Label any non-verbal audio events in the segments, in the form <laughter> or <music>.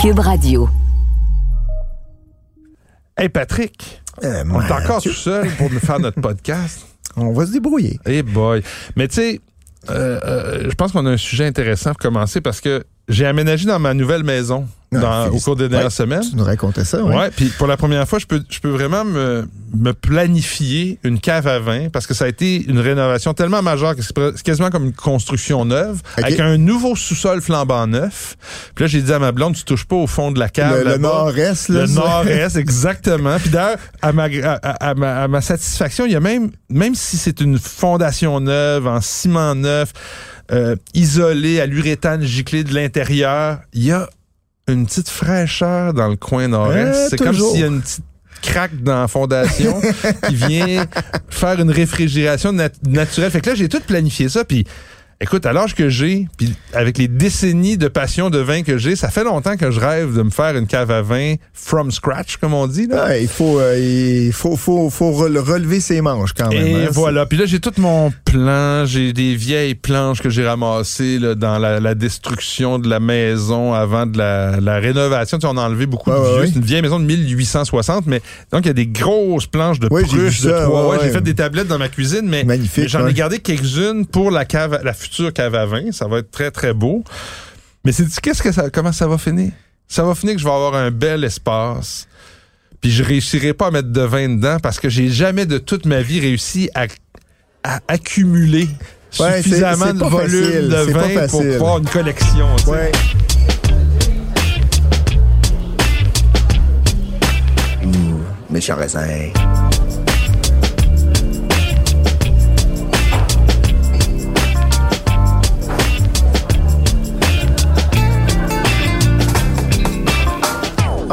Cube Radio. Hey Patrick, Euh, on est encore tu- tout seul pour nous faire notre podcast. <laughs> On va se débrouiller. Hey boy. Mais tu sais, euh, euh, je pense qu'on a un sujet intéressant pour commencer parce que j'ai aménagé dans ma nouvelle maison dans- Ah, au cours des dernières ouais, semaines? Tu nous racontais ça, oui. Ouais, puis pour la première fois, je peux, je peux vraiment me, me planifier une cave à vin parce que ça a été une rénovation tellement majeure que c'est quasiment comme une construction neuve avec un nouveau sous-sol flambant neuf. Puis là, j'ai dit à ma blonde, tu touches pas au fond de la cave. Le, nord-est, là. Le nord-est, <laughs> exactement. Puis d'ailleurs, à ma, à, à- à ma, à ma satisfaction, il y a même, même si c'est une fondation neuve, en ciment neuf, euh, isolé à l'uréthane giclé de l'intérieur, il y a une petite fraîcheur dans le coin nord-est. Euh, c'est comme s'il y a une petite craque dans la fondation <laughs> qui vient faire une réfrigération nat- naturelle. Fait que là, j'ai tout planifié ça, puis Écoute, à l'âge que j'ai, puis avec les décennies de passion de vin que j'ai, ça fait longtemps que je rêve de me faire une cave à vin from scratch, comme on dit. Là. Ah, il faut, euh, il faut, faut, faut rele- relever ses manches quand même. Et hein. voilà. Puis là, j'ai tout mon plan. J'ai des vieilles planches que j'ai ramassées là, dans la, la destruction de la maison avant de la, la rénovation. Tu sais, on a enlevé beaucoup Ouais, de ouais, vieux. ouais. C'est une vieille maison de 1860, mais donc il y a des grosses planches de Ouais, vu de trois. ouais, Ouais, J'ai ouais. fait des tablettes dans ma cuisine, mais, mais j'en ai ouais. gardé quelques-unes pour la cave, à- la future cave à vin. Ça va être très très beau. Mais c'est qu'est-ce que ça, comment ça va finir? Ça va finir que je vais avoir un bel espace. Puis je réussirai pas à mettre de vin dedans parce que j'ai jamais de toute ma vie réussi à, à accumuler Ouais, suffisamment de volume facile, de vin pour pouvoir une collection. raisin.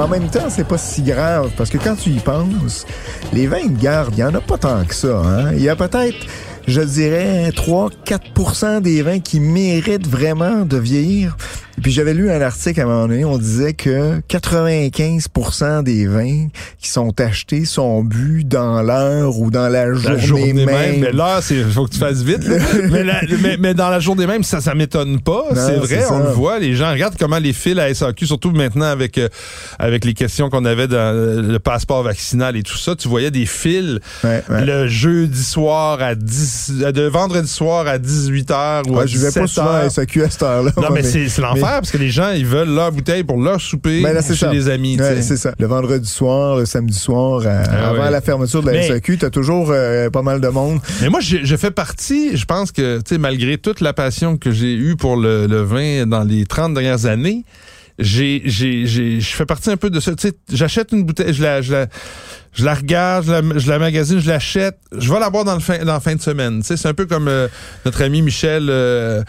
En même temps, c'est pas si grave parce que quand tu y penses, les vins de garde, il y en a pas tant que ça. Hein? Il y a peut-être, je dirais, 3-4% des vins qui méritent vraiment de vieillir. Et puis j'avais lu un article à un moment donné, on disait que 95% des vins qui sont achetés sont bu dans l'heure ou dans la journée, La journée même. même. Mais là, il faut que tu fasses vite. <laughs> mais, la- mais- mais dans la journée même, ça ça m'étonne pas. C'est vrai, c'est on ça. le voit. Les gens regardent comment les fils à SAQ, surtout maintenant avec, euh, avec les questions qu'on avait dans euh, le passeport vaccinal et tout ça. Tu voyais des fils Ouais, ouais. le jeudi soir à 10, euh, de vendredi soir à 18h ou à Ouais, je vais pas 17 souvent à. SAQ à cette heure-là. Non, mais, mais- c'est c'est l'enfer parce que les gens, ils veulent leur bouteille pour leur souper Ben là, chez ça. les amis. Ouais, c'est ça. Le vendredi soir, le samedi soir, euh, Ah avant ouais. la fermeture de la Mais- SAQ, t'as toujours euh, pas mal de monde. Mais moi, je, je fais partie, je pense que, tu sais, malgré toute la passion que j'ai eue pour le, le vin dans les 30 dernières années, j'ai, j'ai, j'ai, je fais partie un peu de ça. Tu sais, j'achète une bouteille, je la, je la, je la regarde, je la, je la magasine, je l'achète, je vais la boire dans le fin, dans la fin de semaine. Tu sais, c'est un peu comme euh, notre ami Michel euh,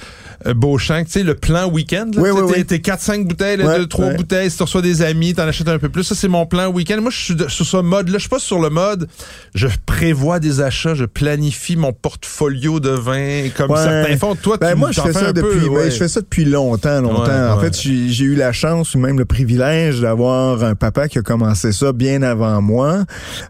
Beauchamp, tu sais, le plan week-end. Oui, oui, t'es- oui. T'es 4-5 bouteilles, là, Ouais, deux, trois ouais. bouteilles. Si tu reçois des amis, t'en achètes un peu plus. Ça, c'est mon plan week-end. Moi, je suis sur ce mode-là. Je suis pas sur le mode, je prévois des achats, je planifie mon portfolio de vin comme Ouais. certains font. Toi, Ben, tu moi, je fais ça peu, depuis, ben, je fais ça depuis longtemps, longtemps. Ouais, en fait, j'ai eu la chance ou même le privilège d'avoir un papa qui a commencé ça bien avant moi.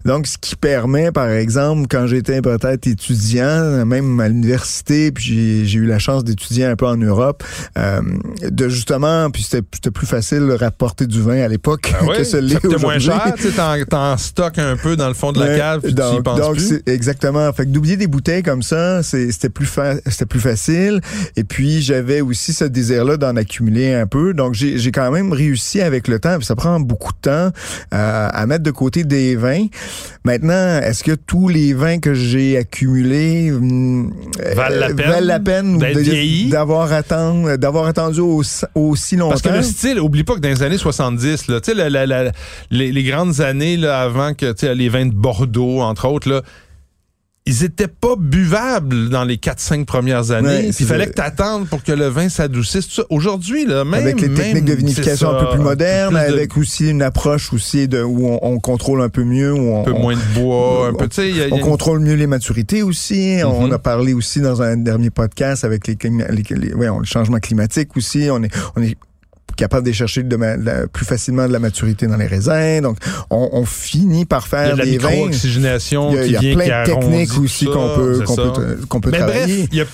Donc, ce qui permet, par exemple, quand j'étais peut-être étudiant, même à l'université, puis j'ai- j'ai eu la chance d'étudier un peu en Europe, euh, de justement, puis c'était plus facile de rapporter du vin à l'époque Ah ouais? <laughs> que ce l'est coûtait moins aujourd'hui. cher, tu t'en, stockes un peu dans le fond de la cave, puis tu y donc, penses donc, plus. exactement. Fait que d'oublier des bouteilles comme ça, c'était plus fa- c'était plus facile. Et puis j'avais aussi ce désir-là d'en accumuler un peu. Donc j'ai j'ai quand même réussi avec le temps. Puis ça prend beaucoup de temps euh, à mettre de côté des vins. Maintenant, est-ce que tous les vins que j'ai accumulés hum, Valent la euh, peine valent la peine d'avoir attendu d'avoir attendu aussi, longtemps? Parce que le style, oublie pas que dans les années 70, là, tu sais, la- la- la- les, les grandes années là, avant que les vins de Bordeaux, entre autres, là, ils étaient pas buvables dans les 4-5 premières années. Ouais, il fallait que tu attendes pour que le vin s'adoucisse. Aujourd'hui, là, même. avec les techniques même, de vinification un peu plus modernes, plus de- avec aussi une approche aussi de où on, on contrôle un peu mieux, où on, un peu on- moins de bois, un peu, tu sais, il y a- y a on contrôle mieux les maturités aussi. On Mhm. a parlé aussi dans un dernier podcast avec les, les, les- ouais, on- le changement climatique aussi. On est, on est capable de chercher de ma- la- plus facilement de la maturité dans les raisins. Donc, on, on finit par il y a faire la des vins. micro-oxygénation Il y a, qui il y a plein de techniques aussi qu'on peut qu'on peut qu'on Mais travailler. bref,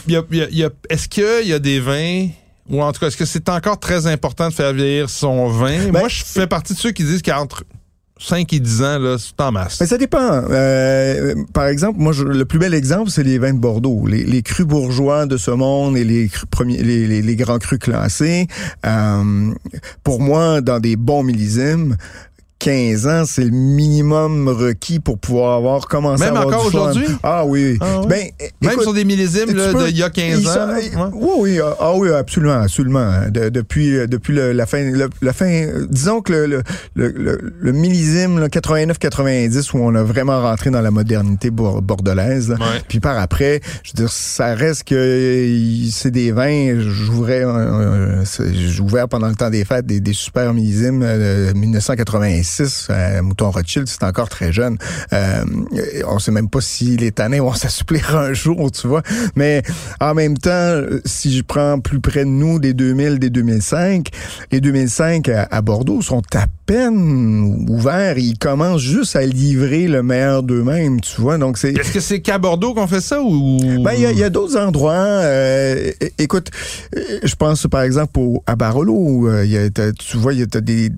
est-ce qu'il y a des vins Ou en tout cas, est-ce que c'est encore très important de faire vieillir son vin? Ben, Moi, je fais partie de ceux qui disent qu'entre 5 et 10 ans, là, c'est en masse. Mais ça dépend. Euh, par exemple, moi, je- le plus bel exemple, c'est les vins de Bordeaux. Les, les crus bourgeois de ce monde et les, premiers, les grands crus classés. Euh, pour moi, dans des bons millésimes, 15 ans, c'est le minimum requis pour pouvoir avoir commencé Même à avoir encore aujourd'hui? Ah oui. Ah oui? Ben, Même écoute, sur des millésimes d'il y a 15 ils ans? ouais. Oui, oui, ah, ah oui, absolument, absolument. De- depuis, euh, depuis le- la fin, le- la fin, euh, disons que le, le, le, le- le millésime là, 89-90 où on a vraiment rentré dans la modernité bor- bordelaise. là. Ouais. Puis par après, je veux dire, ça reste que euh, c'est des vins. J'ouvrais, j'ai ouvert pendant le temps des fêtes des, des super millésimes. euh, 1986, euh, Mouton Rothschild, c'est encore très jeune. Euh, on sait même pas si les tanins vont <laughs> s'assouplir un jour, tu vois. Mais en même temps, si je prends plus près de nous des 2000, des 2005, les 2005 à, à Bordeaux sont à peine ouverts. Ils commencent juste à livrer le meilleur d'eux-mêmes, tu vois. Donc c'est Est-ce que c'est qu'à Bordeaux qu'on fait ça ou? ben, il y a, d'autres endroits. euh, écoute, euh, je pense par exemple au, à Barolo. où, euh, y a- tu vois, il y a des.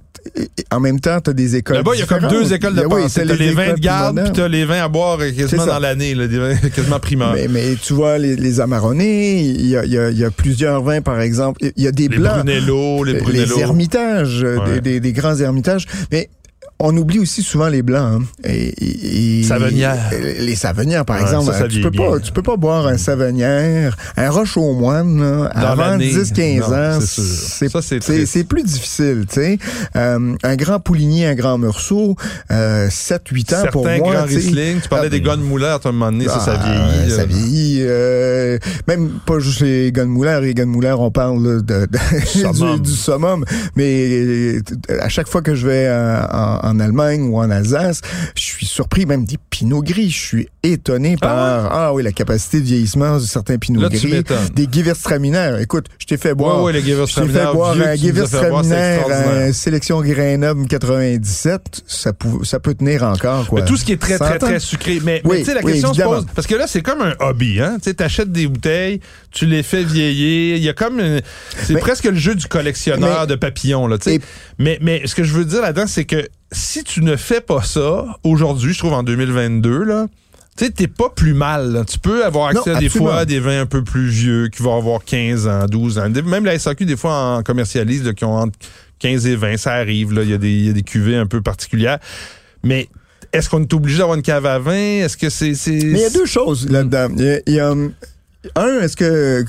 En même temps, tu as des écoles. Là-bas, il y a comme deux écoles de Ben oui, pensée. t'as T'as les vins de garde, puis t'as les vins à boire quasiment dans l'année, là, des vins <laughs> quasiment primaires. Mais, mais tu vois, les, les Amaronnés, il y a, y, a, y a plusieurs vins, par exemple. Il y a des les blancs. Brunello, les Brunello. ermitages, euh, Ouais. des, des, des grands ermitages. Mais on oublie aussi souvent les blancs. hein. Et, et- Savenières. et- Les savenières, par Ouais, exemple. ça, ça tu peux pas, tu peux pas boire un savenière, un roche aux moines, là, Dans avant l'année. 10-15 Non, ans. c'est plus difficile, tu sais. Euh, un grand Pouligny, un grand Meursault, euh, 7-8 ans Certains pour moi. grands. Riesling, tu parlais Ah, des gars de moulin à un moment donné, ça, ça ah, vieillit. Ça vieillit. euh, même pas juste les Gunmouler. Les Gunmouler, on parle là, de, de- <laughs> Summum. du, du summum. Mais euh, à chaque fois que je vais euh, en, en Allemagne ou en Alsace, je suis surpris même des pinots gris. Je suis étonné par ah, oui la capacité de vieillissement de certains pinots Là, gris. Des Gewürztraminer. Écoute, je t'ai fait boire. ouais, les je t'ai fait boire vieux un Gewürztraminer, un sélection Grenoble 97. Ça, pou- ça peut tenir encore quoi. Mais tout ce qui est très, très, 100 ans. très sucré. Mais, mais tu sais, la oui, question se pose. Parce que là, c'est comme un hobby, hein. Tu sais, t'achètes des bouteilles, tu les fais vieillir. Il y a comme. une- C'est presque le jeu du collectionneur Mais- de papillons, là, tu sais. Et- Mais, mais ce que je veux dire là-dedans, c'est que si tu ne fais pas ça, aujourd'hui, je trouve en 2022, là, tu sais, t'es pas plus mal. là. Tu peux avoir accès Non, à des absolument. fois à des vins un peu plus vieux qui vont avoir 15 ans, 12 ans. Même la SAQ, des fois, en commercialise, là, qui ont entre 15 et 20, ça arrive. Il y, a des- il y a des cuvées un peu particulières. Mais est-ce qu'on est obligé d'avoir une cave à vin? Est-ce que c'est... c'est- Mais il y a deux choses là-dedans. Il y a- il y a, hum, un, est-ce que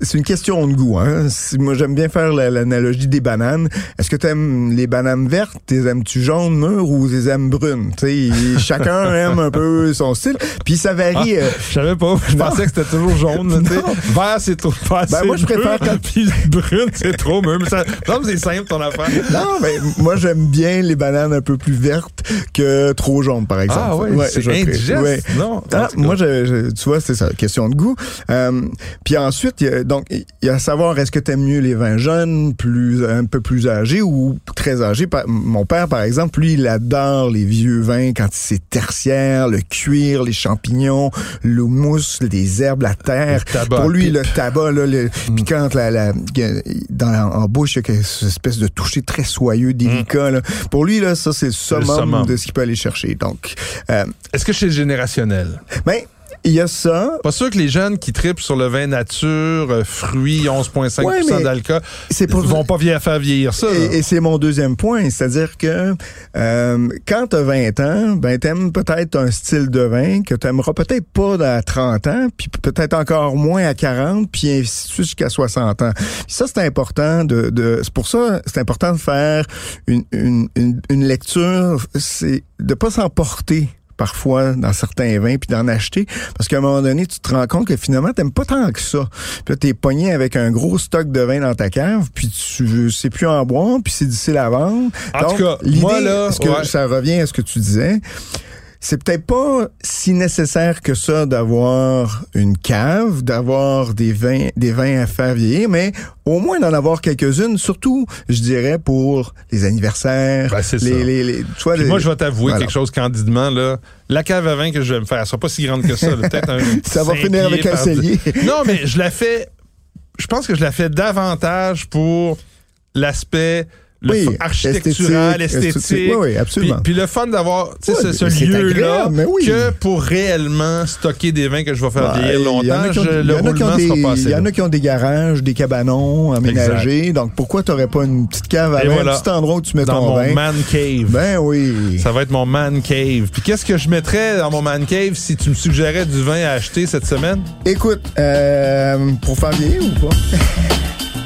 c'est une question de goût hein. Moi j'aime bien faire la- l'analogie des bananes. Est-ce que tu aimes les bananes vertes, les aimes-tu jaunes mûres ou les aimes brunes <laughs> chacun aime un peu son style. Puis ça varie. euh, Je savais pas. Je pensais que c'était toujours jaune. tu. Vert, c'est trop pas Ben, moi, je préfère quand- Puis brune, c'est trop mûr. Mais ça c'est simple, ton affaire. non, mais moi j'aime bien les bananes un peu plus vertes que trop jaunes par exemple. Ah ouais, c'est je pré- indigeste. ouais. Non, Ah, moi, je, je- tu vois, c'est ça, question de goût. Euh, puis ensuite, il y a, donc, il y a à savoir, est-ce que tu aimes mieux les vins jeunes, plus un peu plus âgés ou très âgés? Mon père, par exemple, lui, il adore les vieux vins quand c'est tertiaire, le cuir, les champignons, le mousse, les herbes, la terre. Le tabac Pour lui, pipe. le tabac, là, le, puis quand la, la, dans, en bouche, il y a cette espèce de toucher très soyeux, délicat. Là. Pour lui, là, ça, c'est le summum, summum. de ce qu'il peut aller chercher. Donc, euh, Est-ce que c'est générationnel? ben, il y a ça. Pas sûr que les jeunes qui tripent sur le vin nature, euh, fruits, 11,5 Ouais, d'alcool, C'est pour vont pas vieillir, faire vieillir ça. Et, et c'est mon deuxième point, c'est-à-dire que euh, quand tu as 20 ans, ben t'aimes peut-être un style de vin que tu aimeras peut-être pas à 30 ans, puis peut-être encore moins à 40, puis ainsi de suite jusqu'à 60 ans. Puis ça, c'est important de, de c'est pour ça, c'est important de faire une, une, une, une lecture, c'est de pas s'emporter parfois dans certains vins puis d'en acheter. Parce qu'à un moment donné tu te rends compte que finalement t'aimes pas tant que ça. Puis là t'es pogné avec un gros stock de vin dans ta cave puis tu sais plus en boire puis c'est difficile à vendre. En Donc, tout cas, l'idée moi, là, est-ce que ouais. ça revient à ce que tu disais? C'est peut-être pas si nécessaire que ça d'avoir une cave, d'avoir des vins, des vins à faire vieillir, mais au moins d'en avoir quelques-unes, surtout, je dirais, pour les anniversaires, Ben, c'est les, ça. les, les, tu vois, Puis les- moi, je vais t'avouer Voilà. quelque chose candidement. Là. La cave à vin que je vais me faire, elle sera pas si grande que ça. Peut-être un <laughs> Ça va finir avec un cellier. Non, mais je la fais je pense que je la fais davantage pour l'aspect le Oui, architectural, esthétique. Oui, oui, absolument. Puis, puis le fun d'avoir tu ce, lieu-là que pour réellement stocker des vins que je vais faire Ouais, vieillir longtemps, il y en a qui ont des- sera pas assez Il y en long. a qui ont des garages, des cabanons aménagés. Donc, pourquoi t'aurais pas une petite cave à vin, voilà. un petit endroit où tu mets Dans ton mon vin? man cave. Ben oui. Ça va être mon man cave. Puis qu'est-ce que je mettrais dans mon man cave si tu me suggérais du vin à acheter cette semaine? Écoute, euh, pour faire vieillir ou pas? <laughs>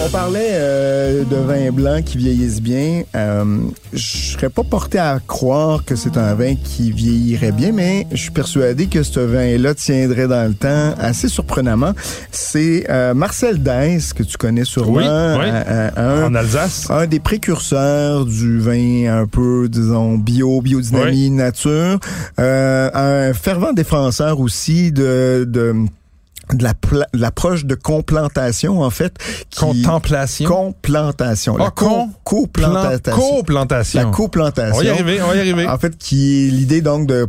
On parlait euh, de vin blanc qui vieillissent bien. Euh, je serais pas porté à croire que c'est un vin qui vieillirait bien, mais je suis persuadé que ce vin-là tiendrait dans le temps assez surprenamment. C'est euh, Marcel Dess, que tu connais sûrement. Oui, oui. euh, euh, un- En Alsace? un des précurseurs du vin un peu, disons, bio, biodynamie, nature. Euh, un fervent défenseur aussi de... de de la l'approche de complantation en fait qui- Contemplation. complantation Ah, la co- con- coplantation Coplantation. la coplantation On va y arriver, on va y arriver. en fait qui est l'idée donc de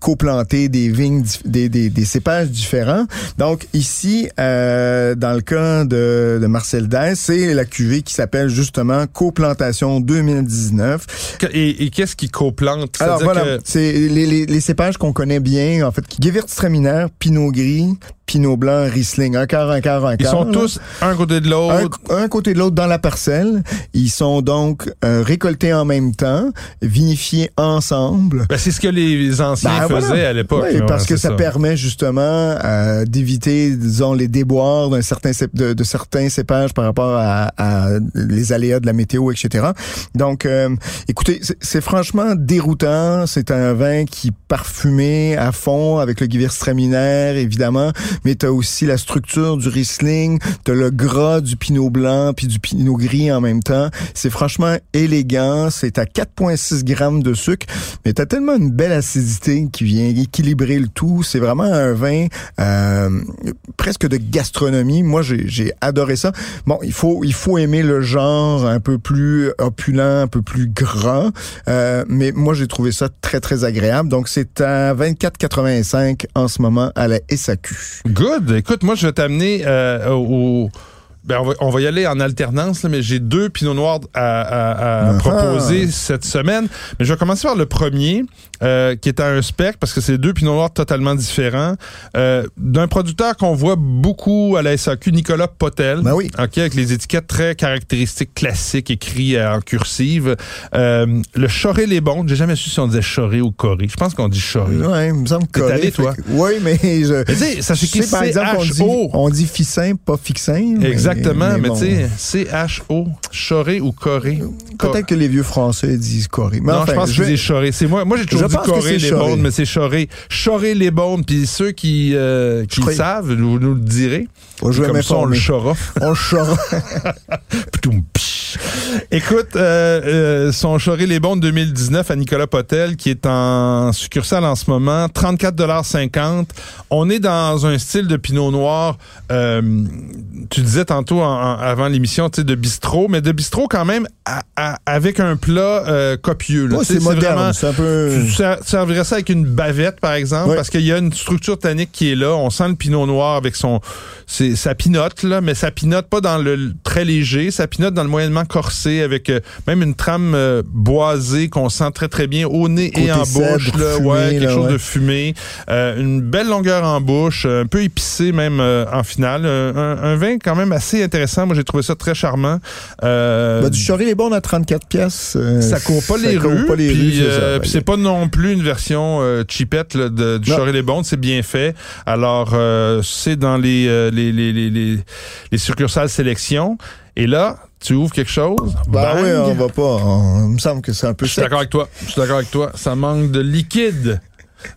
coplanter des vignes, des, des, des cépages différents. Donc ici, euh, dans le cas de, de Marcel Dess, c'est la cuvée qui s'appelle justement Coplantation 2019. Et, et qu'est-ce qui coplante? Alors voilà, que- c'est les, les, les cépages qu'on connaît bien, en fait, Gewürztraminer, Pinot Gris, Pinot Blanc, Riesling, un quart, un quart, un Ils quart. sont là. tous un côté de un, l'autre. un côté de l'autre dans la parcelle. Ils sont donc euh, récoltés en même temps, vinifiés ensemble. Ben, c'est ce que les anciens Ben, faisaient voilà. à l'époque. Oui, parce ouais, que ça, permet justement euh, d'éviter, disons, les déboires d'un certain de, de certains cépages par rapport à, à les aléas de la météo, etc. Donc, euh, écoutez, c'est- franchement déroutant. C'est un vin qui parfumé à fond avec le Gewürztraminer, évidemment, mais tu as aussi la structure du Riesling, tu le gras du Pinot Blanc puis du Pinot Gris en même temps. C'est franchement élégant. C'est à 4,6 grammes de sucre, mais tu as tellement une belle acidité qui vient équilibrer le tout. C'est vraiment un vin euh, presque de gastronomie. Moi, j'ai adoré ça. Bon, il faut il faut aimer le genre un peu plus opulent, un peu plus gras, euh, mais moi j'ai trouvé ça très très agréable. Donc c'est à 24,85 en ce moment à la SAQ. Good. Écoute, moi, je vais t'amener euh, au. Ben, on, va, on va y aller en alternance, là, mais j'ai deux pinots noirs à, à- à Ah. proposer cette semaine. Mais je vais commencer par le premier, euh, qui est à un spec, parce que c'est deux pinots noirs totalement différents, euh, d'un producteur qu'on voit beaucoup à la SAQ, Nicolas Potel. Ben oui. OK, avec les étiquettes très caractéristiques, classiques, écrits euh, en cursive. Euh, le Choré les bons, j'ai jamais su si on disait Choré ou Coré. Je pense qu'on dit Choré. Ouais, il me semble correct. allé, toi? Que- Oui, mais je. Mais ça je s'écrit par exemple, on dit, on dit ficin, pas fixin. mais- Exactement, mais, bon. tu sais, C-H-O, Choré ou Coré. Peut-être que les vieux Français disent coré. Mais non, enfin, je pense que vais- c'est Choré. C'est moi, moi j'ai toujours Je dit les bonnes, mais c'est Choré. Choré les bonnes, puis ceux qui, euh, qui le savent, nous, nous le direz. Comme ça, on le chora. On <laughs> chora. <laughs> <laughs> Écoute, euh, euh, son Choré les bons 2019 à Nicolas Potel, qui est en succursale en ce moment, 34,50 On est dans un style de pinot noir, euh, tu disais tantôt en- en- avant l'émission, tu sais, de bistrot, mais de bistrot quand même à- à- avec un plat copieux. c'est moderne. C'est un peu. tu ser- servirais ça avec une bavette, par exemple, parce qu'il y a une structure tannique qui est là. On sent le pinot noir avec son, sa pinote, là, mais sa pinote pas dans le très léger, sa pinote dans le moyennement corsé avec euh, même une trame euh, boisée qu'on sent très très bien au nez et en bouche, là, ouais, quelque là, chose ouais. de fumé, Euh, une belle longueur en bouche, un peu épicé même en finale, un, vin quand même assez intéressant. Moi j'ai trouvé ça très charmant. Du Choré les bornes à 34 pièces. ça court pas les court rues. pas les puis, c'est ça. puis c'est pas non plus une version cheapette là, de, du. Choré les Bondes, c'est bien fait. Alors c'est dans les, les, les, les, les, les succursales sélection. Et là, Tu ouvres quelque chose? Bah bang. oui, on va pas. on- il me semble que c'est un peu Je suis d'accord avec toi. Je suis d'accord avec toi. Ça manque de liquide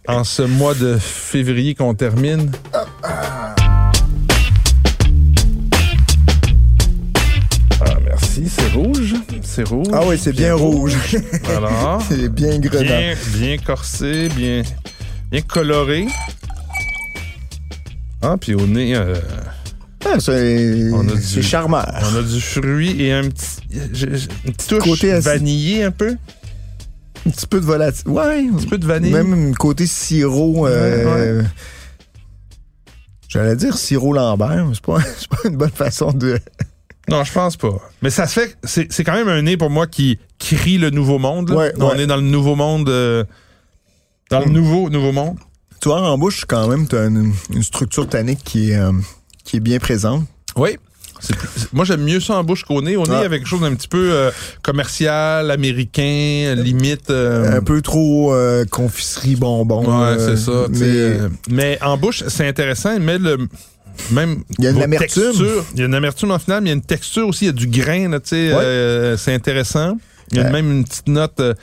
en ce mois de février qu'on termine. Ah, merci. C'est rouge. C'est rouge. Ah oui, c'est bien rouge. Voilà. <laughs> c'est bien grenat. Bien, bien corsé, bien, bien coloré. Ah, puis au nez, euh, c'est On a du- c'est charmant. on a du fruit et un petit, une petite touche Côté acide. vanillé un peu. Un petit peu de volatilité. Ouais. Un petit peu de vanille. Même côté sirop. euh, J'allais dire sirop Lambert, mais c'est pas, <laughs> pas une bonne façon de. <laughs> Non, je pense pas. Mais ça se fait. C'est quand même un nez pour moi qui crie le nouveau monde. Ouais, On est dans le nouveau monde. euh, dans le Mm. nouveau nouveau monde. Tu vois, en bouche, quand même, tu as une, une structure tannique qui est, euh, qui est bien présente. Oui. Plus- moi, j'aime mieux ça en bouche qu'au nez. Au nez, Ah. avec quelque chose d'un petit peu euh, commercial, américain, limite. euh, Un peu trop euh, confiserie bonbon. Ouais, euh, c'est ça. Mais euh, mais en bouche, c'est intéressant. Mais le même. Il y a une amertume. Il y a une amertume en finale, mais il y a une texture aussi. Il y a du grain, là, tu sais. Ouais. euh, c'est intéressant. Il y a Ouais. même une petite note, euh,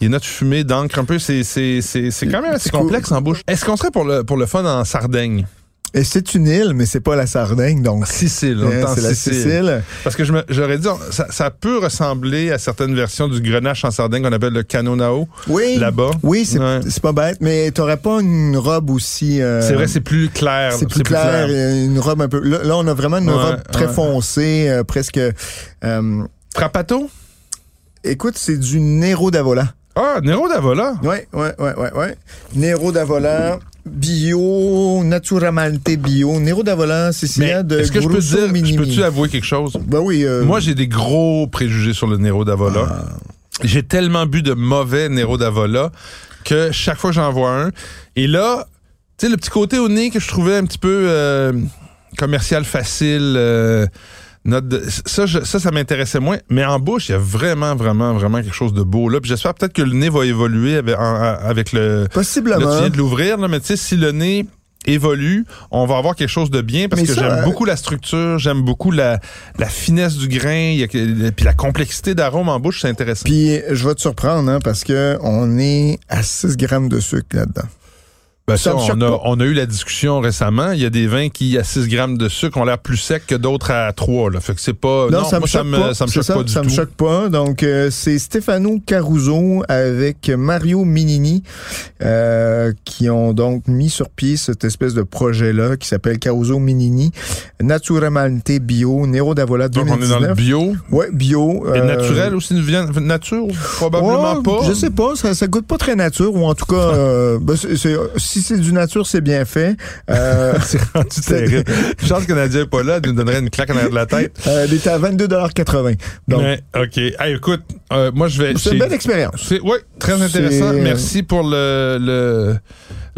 il y a une note fumée d'encre un peu. C'est, c'est, c'est, c'est quand même assez complexe en bouche. Est-ce qu'on serait pour le, pour le fun en Sardaigne? Et c'est une île, mais c'est pas la Sardaigne, donc. Sicile, on hein, c'est la Sicile. Parce que j'aurais dit, ça, ça peut ressembler à certaines versions du grenache en Sardaigne qu'on appelle le canonao, Oui. là-bas. Oui, c'est Ouais. pas bête, mais t'aurais pas une robe aussi. euh, C'est vrai, c'est plus clair. C'est plus clair, euh, une robe un peu. Là, là, on a vraiment une Ouais, robe très ouais. foncée, euh, presque. euh, Frappato? écoute, c'est du Nero d'Avola. Ah, Nero d'Avola. Ouais, ouais, ouais, ouais, ouais. Nero d'Avola, bio, naturalmente bio. Nero d'Avola, Mais Sicilien de est-ce que je peux dire, je Minimi. peux-tu avouer quelque chose? Ben oui. euh, Moi, j'ai des gros préjugés sur le Nero d'Avola. Ah. J'ai tellement bu de mauvais Nero d'Avola que chaque fois j'en vois un. Et là, tu sais, le petit côté au nez que je trouvais un petit peu euh, commercial facile. euh, note de- ça, je- ça, ça m'intéressait moins. Mais en bouche, il y a vraiment, vraiment, vraiment quelque chose de beau là. Puis j'espère peut-être que le nez va évoluer avec, en- avec le. Là, Possiblement. tu viens de l'ouvrir, là, mais tu sais, si le nez évolue, on va avoir quelque chose de bien parce Mais que ça, j'aime euh, beaucoup la structure, j'aime beaucoup la, la finesse du grain, y a puis la complexité d'arôme en bouche, c'est intéressant. Puis je vais te surprendre, hein, parce que on est à 6 grammes de sucre là-dedans. Ben, ça me on, a, on a eu la discussion récemment. Il y a des vins qui, à 6 grammes de sucre, ont l'air plus secs que d'autres à 3. Là. Fait que c'est pas. Non, ça me moi, choque pas. ça me choque ça, pas du ça tout. me choque pas. Donc, euh, c'est Stefano Caruso avec Mario Minini euh, qui ont donc mis sur pied cette espèce de projet-là qui s'appelle Caruso Minini. Naturalmente Bio, Nero d'Avola Donc, on est 2019. dans le bio? Ouais, bio. Et euh, naturel aussi, une viande- nature, probablement ouais, pas. Je sais pas, ça, ça goûte pas très nature, ou en tout cas, <laughs> euh, ben, c'est- si c'est du nature, c'est bien fait. Euh, <laughs> C'est rendu terrible. Je pense que Nadia est pas là, elle nous donnerait une claque en arrière de la tête. euh, elle était à 22,80 Donc, OK. Hey, écoute, euh, moi, je vais. c'est une belle expérience. Ouais, très intéressant. C'est- Merci pour le, le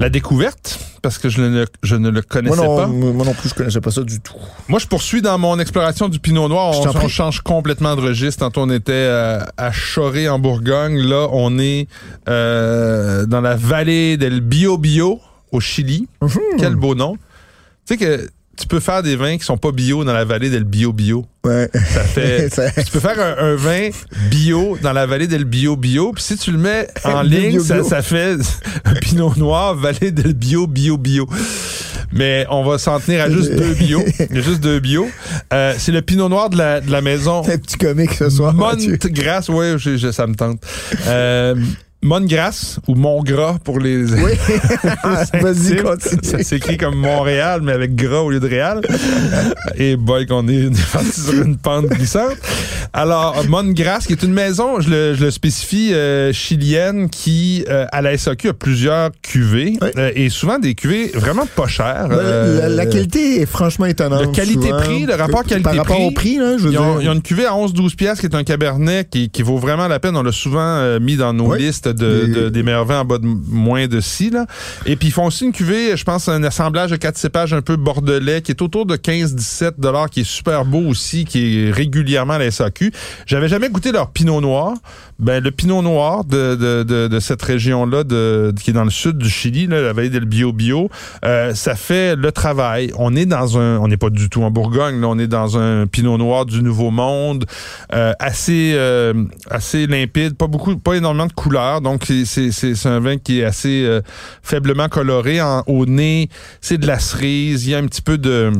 la découverte parce que je ne je ne le Moi connaissais non, pas. moi non plus, je connaissais pas ça du tout. Moi, je poursuis dans mon exploration du Pinot Noir. On, change complètement de registre. Tantôt, on était à, à Choré, en Bourgogne. Là, on est euh, dans la vallée del Bio Bio, au Chili. Mhm. Quel beau nom. Tu sais que tu peux faire des vins qui sont pas bio dans la vallée del Bio Bio. Ouais. Ça fait... <laughs> Ça- tu peux faire un, un vin bio dans la vallée del Bio Bio. Puis si tu le mets <laughs> en ligne, bio, ça, bio. ça fait <laughs> un Pinot Noir, vallée del Bio Bio Bio. Mais on va s'en tenir à juste deux bio. Il y a juste deux bio. Euh, c'est le Pinot Noir de la, de la maison C'est un petit comique ce soir. Montgrasse. Oui, ça me tente. Euh, Montgrasse ou Montgras pour les... Oui. <laughs> <laughs> Vas-y, continue. Ça s'écrit comme Montréal, mais avec gras au lieu de réal. <laughs> Et boy, qu'on est, parti sur une pente glissante. Alors, Montgrasse, qui est une maison, je le, je le spécifie, euh, chilienne, qui, euh, à la SAQ, a plusieurs cuvées. Oui. euh, et souvent des cuvées vraiment pas chères. Ben, la, la qualité est franchement étonnante. le qualité-prix, le rapport Par rapport qualité-prix, au prix, là, je veux Ils ont, dire. ils ont une cuvée à 11-12 piastres qui est un cabernet qui, qui vaut vraiment la peine. On l'a souvent mis dans nos Oui. listes de, des meilleurs vins en bas de moins de 6. Là. Et puis ils font aussi une cuvée, je pense, un assemblage de quatre cépages un peu bordelais qui est autour de 15-17 dollars, qui est super beau aussi, qui est régulièrement à la SAQ. SAQ. J'avais jamais goûté leur Pinot Noir. Ben le Pinot Noir de, de, de, de cette région-là, de, qui est dans le sud du Chili, là, la vallée del Bio Bio, euh, ça fait le travail. On est dans un, on n'est pas du tout en Bourgogne, là, on est dans un Pinot Noir du Nouveau Monde, euh, assez euh, assez limpide, pas beaucoup, pas énormément de couleurs, donc c'est un vin qui est assez euh, faiblement coloré. Au nez, c'est de la cerise, il y a un petit peu de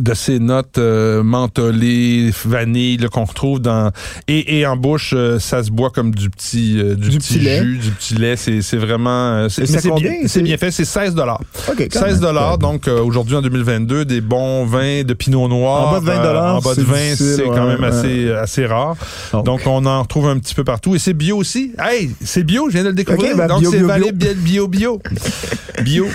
de ces notes euh, mentholées, vanille qu'on retrouve dans et, et en bouche euh, ça se boit comme du petit euh, du, Du petit, petit lait. jus, du petit lait, c'est c'est vraiment euh, c'est bien, c'est- bien fait, c'est 16 dollars. OK, quand 16 même. dollars donc euh, aujourd'hui en 2022 des bons vins de pinot noir En bas de 20 euh, en bas de c'est 20 difficile, c'est ouais, quand même ouais. assez assez rare. Donc. Donc on en retrouve un petit peu partout et c'est bio aussi. Hey, c'est bio, je viens de le découvrir. Ben, donc c'est Vallée bio. bio bio. <laughs> bio.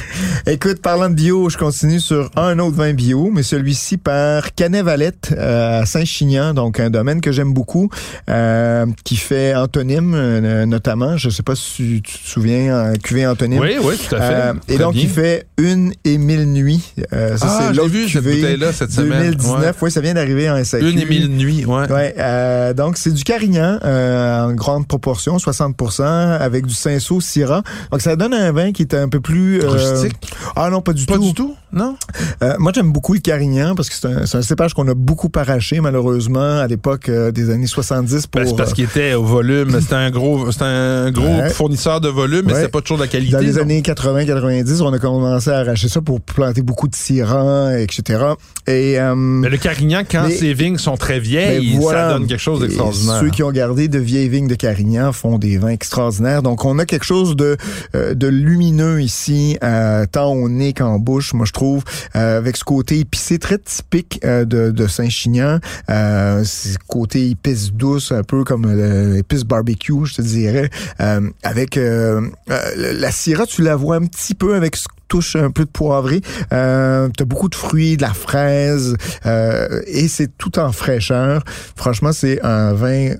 Écoute, parlant de bio, je continue sur un autre vin bio, mais celui-ci par Canet Valette euh, à Saint-Chinian, donc un domaine que j'aime beaucoup, euh, qui fait Antonyme euh, notamment. Je sais pas si tu te souviens, cuvée Antonyme. Oui, oui, tout à fait. Et donc, bien. il fait une et mille nuits. Ça, Ah, c'est l'autre vu cette bouteille-là cette semaine. 2019. Oui, ça vient d'arriver en SAQ. Une et mille nuits, ouais. Ouais, donc c'est du Carignan en grande proportion, 60%, avec du Cinsault Syrah. Donc ça donne un vin qui est un peu plus... euh, Rustique? Ah non, pas du Pas tout. du tout, non? Euh, moi, j'aime beaucoup le Carignan parce que c'est un, cépage qu'on a beaucoup arraché, malheureusement, à l'époque euh, des années 70 pour... Ben, c'est parce qu'il était au volume. C'était un gros, c'était un gros Ouais. fournisseur de volume, mais Ouais. c'était pas toujours de la qualité. dans les années 80-90, on a commencé à arracher ça pour planter beaucoup de Syrah, etc. Et... euh, Mais le Carignan, quand Mais- ses vignes sont très vieilles, Ben voilà. ça donne quelque chose d'extraordinaire. Ceux qui ont gardé de vieilles vignes de Carignan font des vins extraordinaires. Donc, on a quelque chose de, euh, de lumineux ici, euh, tant au nez qu'en bouche, moi, je trouve, avec ce côté épicé très typique euh, de, Saint-Chinian. Euh, côté épice douce, un peu comme l'épice barbecue, je te dirais. Euh, avec euh, euh, la syrah, tu la vois un petit peu avec ce touche un peu de poivré. Euh, t'as beaucoup de fruits, de la fraise, euh, et c'est tout en fraîcheur. Franchement, c'est un vin.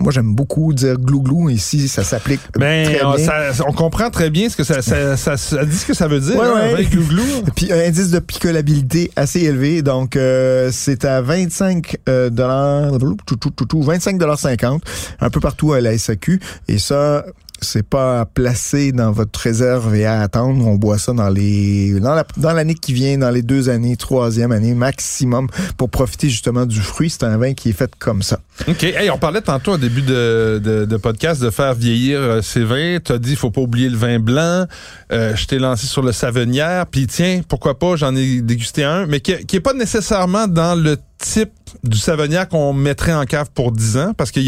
Moi, j'aime beaucoup dire glou-glou. Ici, ça s'applique Ben, très on, bien. ça- on comprend très bien ce que ça, ça, ça, ça dit ce que ça veut dire. Ouais, hein, ouais. glouglou. <laughs> Puis un indice de picolabilité assez élevé, donc euh, c'est à 25 euh, dollars, tout, tout, tout, tout, 25 dollars 50, un peu partout à la SAQ. Et ça, c'est pas à placer dans votre réserve et à attendre. On boit ça dans les dans la- dans l'année qui vient, dans les deux années, troisième année maximum, pour profiter justement du fruit. C'est un vin qui est fait comme ça. OK. Hey, on parlait tantôt au début de, de, de podcast de faire vieillir euh, ces vins. Tu as dit, faut pas oublier le vin blanc. Euh, je t'ai lancé sur le Savenière. Puis tiens, pourquoi pas, j'en ai dégusté un, mais qui, qui est pas nécessairement dans le type du Savenière qu'on mettrait en cave pour 10 ans, parce que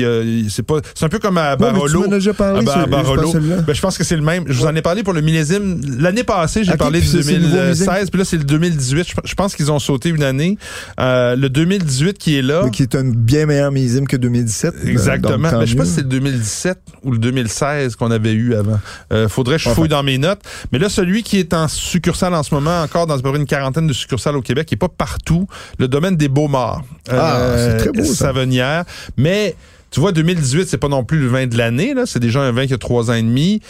c'est pas c'est un peu comme à Ouais, mais tu Barolo. parlé, ben, à Barolo. Ben, je pense que c'est le même. Je vous en ai parlé pour le millésime. L'année passée, j'ai parlé nouveau 2016, millésime. puis là, c'est le 2018. Je, je pense qu'ils ont sauté une année. Euh, le 2018 qui est là. Mais qui est un bien meilleur millésime que 2017. Exactement. Donc, tant Mais je sais pas si c'est le 2017 ou le 2016 qu'on avait eu avant. Euh, faudrait que je fouille dans mes notes. Mais là, celui qui est en succursale en ce moment, encore dans à peu près une quarantaine de succursales au Québec, qui est pas partout, le domaine des Ah, c'est très beau, ça. Savenière. Mais tu vois, 2018, c'est pas non plus le vin de l'année. là. C'est déjà un vin qui a trois ans et demi.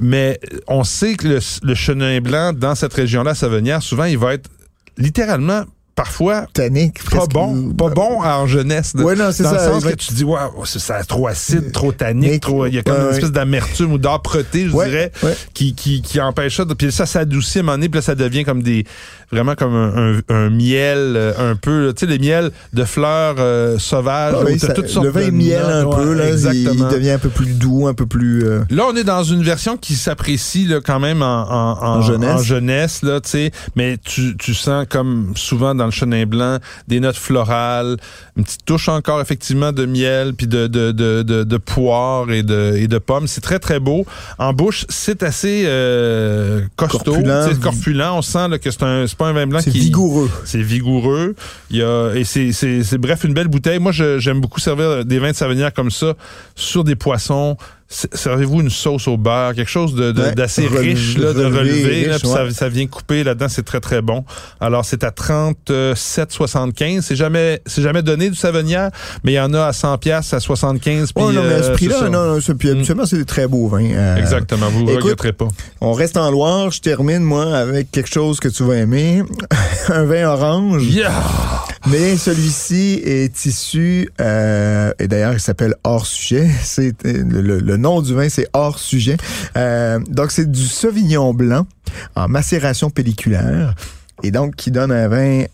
Mais on sait que le, le chenin blanc dans cette région-là, Savenière, souvent, il va être littéralement, parfois, Tannique, pas bon, pas bon en jeunesse. Ouais, non, c'est dans ça, le sens il que tu dis, oh, c'est trop acide, trop tannique, trop, il y a comme ouais, une ouais. espèce d'amertume ou d'âpreté, je dirais, qui, qui, qui empêche ça. Puis ça s'adoucit à un moment donné, puis là, ça devient comme des, vraiment comme un, un- un miel, euh, un peu, tu sais, les miels de fleurs euh, sauvages, Ah oui, ça- toutes sortes le vin de miel un peu, là, il, exactement. il devient un peu plus doux, un peu plus... euh, Là, on est dans une version qui s'apprécie là, quand même en, en, en, En jeunesse. en jeunesse, là, tu sais. Mais tu, tu sens comme souvent dans le chenin blanc des notes florales, une petite touche encore effectivement de miel, puis de, de, de, de, de poire et de, et de pommes. C'est très très beau. En bouche, c'est assez euh, costaud, Corpulent. c'est corpulent. On sent là, que c'est un, c'est pas un vin blanc c'est qui vigoureux. c'est vigoureux. Il y a, et c'est, c'est, c'est bref une belle bouteille. Moi, je- j'aime beaucoup servir des vins de Savenière comme ça sur des poissons. Servez-vous une sauce au beurre, quelque chose de, de- Ouais, d'assez relevé- riche, là, de relevé, là, riche, ça, ça vient couper là-dedans, c'est très très bon. Alors c'est à 37,75. C'est jamais, c'est jamais donné du Savenière, mais il y en a à 100 pièces, à 75. Puis, Oh non, mais à ce euh, prix-là, non, non, puis habituellement, c'est des très beaux vins. euh, Exactement, vous ne regretterez pas. On reste en Loire. Je termine, moi, avec quelque chose que tu vas aimer. <laughs> un vin orange. Yeah! Mais celui-ci est issu, euh, et d'ailleurs il s'appelle hors sujet. C'est le, le nom du vin, c'est hors sujet. Euh, donc c'est du Sauvignon blanc en macération pelliculaire, et donc qui donne un vin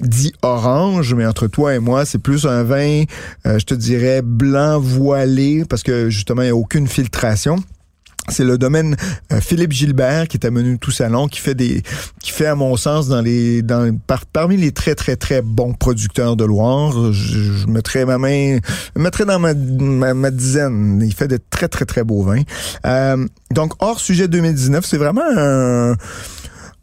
dit orange, mais entre toi et moi, c'est plus un vin, euh, je te dirais, blanc voilé, parce que justement, il n'y a aucune filtration. C'est le domaine euh, Philippe Gilbert qui est à Menu Tout Salon qui fait des qui fait à mon sens dans les parmi les très très très bons producteurs de Loire, je, mettrais ma main je mettrais dans ma, ma, ma, dizaine, il fait de très très très beaux vins. Euh, donc hors sujet 2019, c'est vraiment un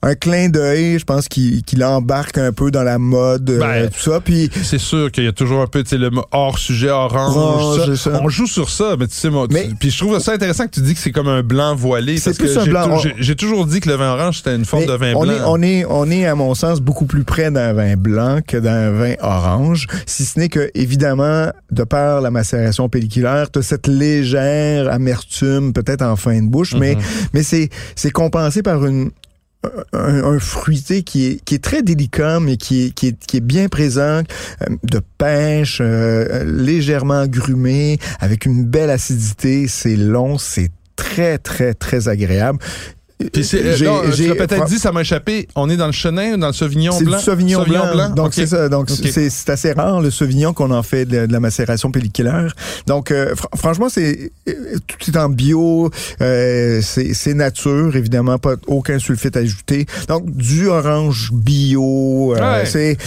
un clin d'œil, je pense qu'il qu'il embarque un peu dans la mode, euh, Ben, tout ça. Puis C'est sûr qu'il y a toujours un peu, tu sais, le hors sujet, orange. Orange, ça. ça. On joue sur ça, mais tu sais, moi, tu- Mais- puis je trouve ça intéressant que tu dis que c'est comme un blanc voilé. C'est parce plus que un j'ai blanc. j'ai- toujours dit que le vin orange, c'était une forme de vin on blanc. Est, on, est, on est, à mon sens, beaucoup plus près d'un vin blanc que d'un vin orange. Si ce n'est que, évidemment, de par la macération pelliculaire, tu as cette légère amertume, peut-être en fin de bouche, mais, Mhm. mais c'est, c'est compensé par une, un, fruité qui est, qui est très délicat, mais qui est, qui est, qui est bien présent, euh, de pêche, euh, légèrement grumé, avec une belle acidité. C'est long, c'est très, très, très agréable. C'est, euh, J'ai- l'as peut-être dit, ça m'a échappé. On est dans le chenin ou dans le Sauvignon C'est blanc? du Sauvignon, blanc. Donc Ok. c'est ça. Donc Ok. c'est c'est assez rare le Sauvignon qu'on en fait de, de la macération pelliculaire. Donc euh, fr- franchement c'est euh, tout est en bio, euh, c'est c'est nature évidemment pas aucun sulfite ajouté. Donc du orange bio, euh, Ouais. c'est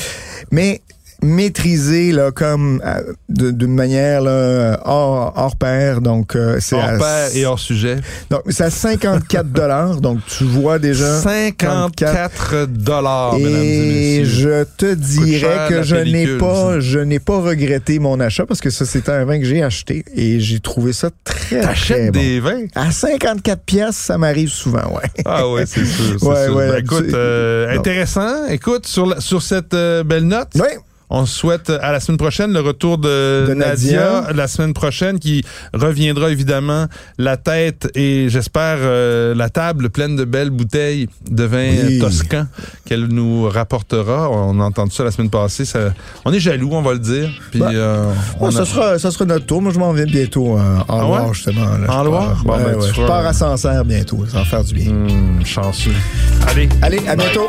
mais maîtrisé là comme euh, d'une manière là hors, hors pair donc euh, c'est Hors à- pair et hors sujet. donc c'est à 54 dollars donc tu vois déjà 54 dollars, et et je te dirais que je n'ai pas, ça. je n'ai pas regretté mon achat parce que ça c'était un vin que j'ai acheté et j'ai trouvé ça très très T'achètes bon. des vins? À 54 pièces, ça m'arrive souvent, ouais. Ah ouais, c'est sûr. c'est <laughs> Ouais, sûr. ouais, Ben, écoute, euh, intéressant. Écoute, sur, la- sur cette euh, belle note, Oui, on souhaite à la semaine prochaine le retour de, De Nadia. Nadia. La semaine prochaine, qui reviendra évidemment la tête et j'espère euh, la table pleine de belles bouteilles de vin Oui. toscan qu'elle nous rapportera. On a entendu ça la semaine passée. Ça, on est jaloux, on va le dire. Puis, Ben, euh, on Bon, ça, sera, ça sera notre tour. Moi, je m'en viens bientôt euh, en Ah ouais? Loire, justement. là. En Loire? Bon, ouais, ben, ouais. Je pars à Sancerre bientôt. Ça va faire du bien. Hum, chanceux. Allez. Allez, à bientôt.